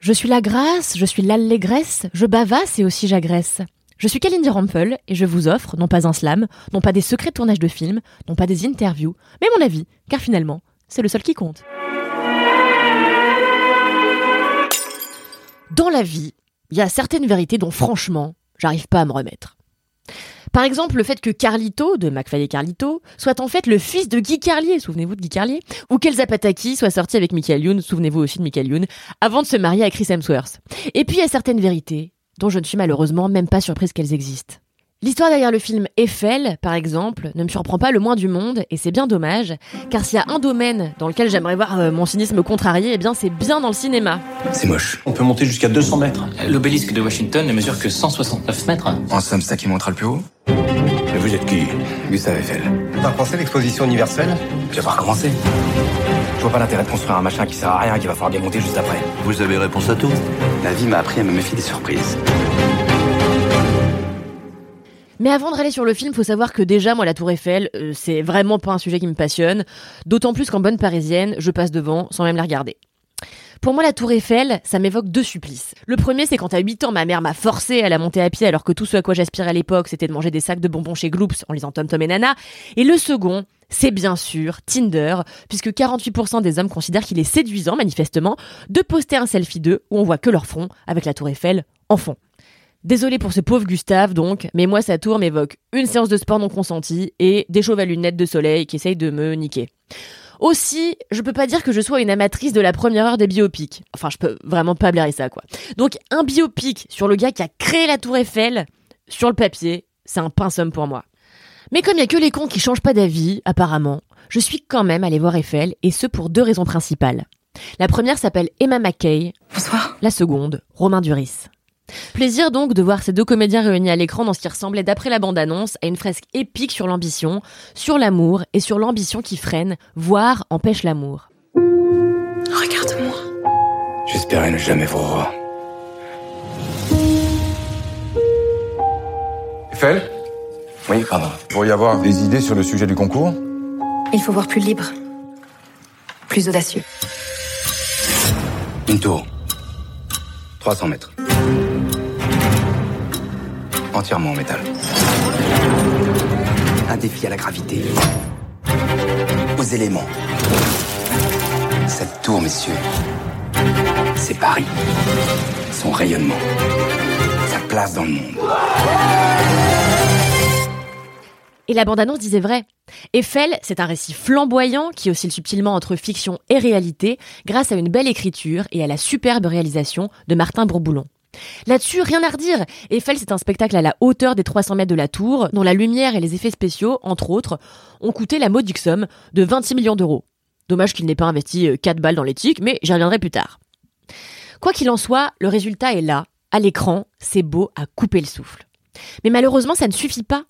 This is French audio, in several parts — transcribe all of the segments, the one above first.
Je suis la grâce, je suis l'allégresse, je bavasse et aussi j'agresse. Je suis Kalindi Rampel et je vous offre non pas un slam, non pas des secrets de tournage de films, non pas des interviews, mais mon avis, car finalement, c'est le seul qui compte. Dans la vie, il y a certaines vérités dont franchement, j'arrive pas à me remettre. Par exemple, le fait que Carlito, de McFly et Carlito, soit en fait le fils de Guy Carlier, souvenez-vous de Guy Carlier, ou qu'Elsa Pataki soit sortie avec Michael Youn, souvenez-vous aussi de Michael Youn, avant de se marier à Chris Hemsworth. Et puis il y a certaines vérités dont je ne suis malheureusement même pas surprise qu'elles existent. L'histoire derrière le film Eiffel, par exemple, ne me surprend pas le moins du monde, et c'est bien dommage, car s'il y a un domaine dans lequel j'aimerais voir euh, mon cynisme contrarié, eh bien c'est bien dans le cinéma. C'est moche. On peut monter jusqu'à 200 mètres. L'obélisque de Washington ne mesure que 169 mètres. En somme, ça qui montera le plus haut. Et vous êtes qui Gustave Eiffel. T'as pensé l'exposition universelle Tu vas pas recommencer. Je vois pas l'intérêt de construire un machin qui sert à rien et qui va falloir démonter juste après. Vous avez réponse à tout La vie m'a appris à me méfier des surprises. Mais avant de sur le film, faut savoir que déjà, moi, la Tour Eiffel, euh, c'est vraiment pas un sujet qui me passionne. D'autant plus qu'en bonne parisienne, je passe devant sans même la regarder. Pour moi, la Tour Eiffel, ça m'évoque deux supplices. Le premier, c'est quand à 8 ans, ma mère m'a forcé à la monter à pied alors que tout ce à quoi j'aspirais à l'époque, c'était de manger des sacs de bonbons chez Gloops en lisant Tom Tom et Nana. Et le second, c'est bien sûr Tinder, puisque 48% des hommes considèrent qu'il est séduisant, manifestement, de poster un selfie d'eux où on voit que leur front avec la Tour Eiffel en fond. Désolé pour ce pauvre Gustave, donc, mais moi, sa tour m'évoque une séance de sport non consentie et des chauves à lunettes de soleil qui essayent de me niquer. Aussi, je peux pas dire que je sois une amatrice de la première heure des biopics. Enfin, je peux vraiment pas blairer ça, quoi. Donc, un biopic sur le gars qui a créé la tour Eiffel, sur le papier, c'est un pinsum pour moi. Mais comme il y a que les cons qui changent pas d'avis, apparemment, je suis quand même allée voir Eiffel, et ce pour deux raisons principales. La première s'appelle Emma McKay. Bonsoir. La seconde, Romain Duris. Plaisir donc de voir ces deux comédiens réunis à l'écran dans ce qui ressemblait d'après la bande-annonce à une fresque épique sur l'ambition, sur l'amour et sur l'ambition qui freine, voire empêche l'amour. Regarde-moi. J'espérais ne jamais vous revoir. Eiffel Oui, pardon. Vous pourriez avoir des idées sur le sujet du concours Il faut voir plus libre. Plus audacieux. Une tour. 300 mètres. Entièrement en métal. Un défi à la gravité. Aux éléments. Cette tour, messieurs, c'est Paris. Son rayonnement. Sa place dans le monde. Et la bande-annonce disait vrai. Eiffel, c'est un récit flamboyant qui oscille subtilement entre fiction et réalité grâce à une belle écriture et à la superbe réalisation de Martin Bourboulon. Là-dessus, rien à redire. Eiffel, c'est un spectacle à la hauteur des 300 mètres de la tour, dont la lumière et les effets spéciaux, entre autres, ont coûté la modique somme de 26 millions d'euros. Dommage qu'il n'ait pas investi 4 balles dans l'éthique, mais j'y reviendrai plus tard. Quoi qu'il en soit, le résultat est là, à l'écran, c'est beau à couper le souffle. Mais malheureusement, ça ne suffit pas.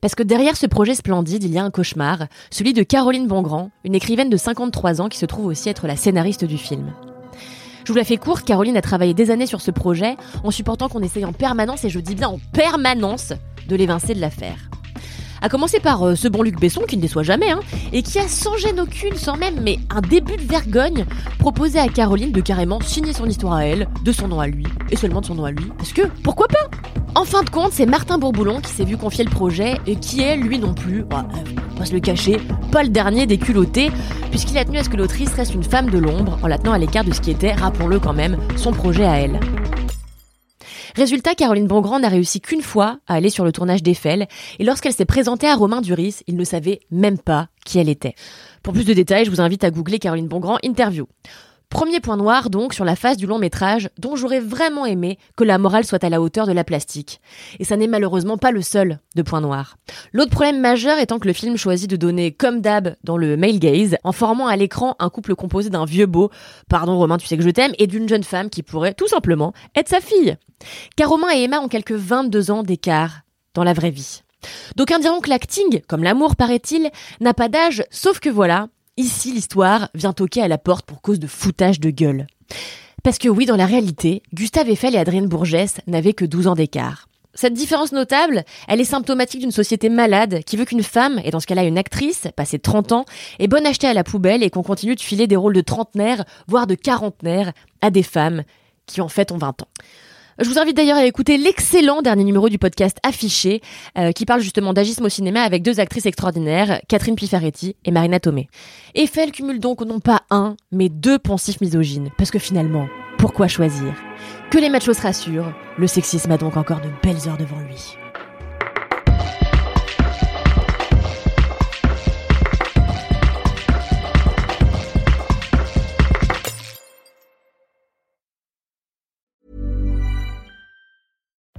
Parce que derrière ce projet splendide, il y a un cauchemar, celui de Caroline Bongrand, une écrivaine de 53 ans qui se trouve aussi être la scénariste du film. Je vous la fais courte, Caroline a travaillé des années sur ce projet, en supportant qu'on essaye en permanence, et je dis bien en permanence, de l'évincer de l'affaire. A commencer par euh, ce bon Luc Besson qui ne déçoit jamais, hein, et qui a sans gêne aucune, sans même mais un début de vergogne, proposé à Caroline de carrément signer son histoire à elle, de son nom à lui, et seulement de son nom à lui, parce que pourquoi pas? En fin de compte, c'est Martin Bourboulon qui s'est vu confier le projet, et qui est, lui non plus, bah, euh, on va se le cacher, pas le dernier des culottés, puisqu'il a tenu à ce que l'autrice reste une femme de l'ombre, en la tenant à l'écart de ce qui était, rappelons-le quand même, son projet à elle. Résultat, Caroline Bongrand n'a réussi qu'une fois à aller sur le tournage d'Eiffel, et lorsqu'elle s'est présentée à Romain Duris, il ne savait même pas qui elle était. Pour plus de détails, je vous invite à googler Caroline Bongrand interview. Premier point noir donc sur la phase du long métrage dont j'aurais vraiment aimé que la morale soit à la hauteur de la plastique. Et ça n'est malheureusement pas le seul de point noir. L'autre problème majeur étant que le film choisit de donner comme d'hab dans le male gaze en formant à l'écran un couple composé d'un vieux beau, pardon Romain tu sais que je t'aime, et d'une jeune femme qui pourrait tout simplement être sa fille. Car Romain et Emma ont quelques 22 ans d'écart dans la vraie vie. D'aucuns diront que l'acting, comme l'amour paraît-il, n'a pas d'âge, sauf que voilà, Ici, l'histoire vient toquer à la porte pour cause de foutage de gueule. Parce que oui, dans la réalité, Gustave Eiffel et Adrienne Bourgès n'avaient que 12 ans d'écart. Cette différence notable, elle est symptomatique d'une société malade qui veut qu'une femme, et dans ce cas-là une actrice, passée 30 ans, est bonne achetée à la poubelle et qu'on continue de filer des rôles de trentenaire, voire de quarantenaire, à des femmes qui en fait ont 20 ans. Je vous invite d'ailleurs à écouter l'excellent dernier numéro du podcast Affiché, euh, qui parle justement d'agisme au cinéma avec deux actrices extraordinaires, Catherine Pifaretti et Marina Tomei. Eiffel cumule donc non pas un, mais deux poncifs misogynes, parce que finalement, pourquoi choisir? Que les machos se rassurent, le sexisme a donc encore de belles heures devant lui.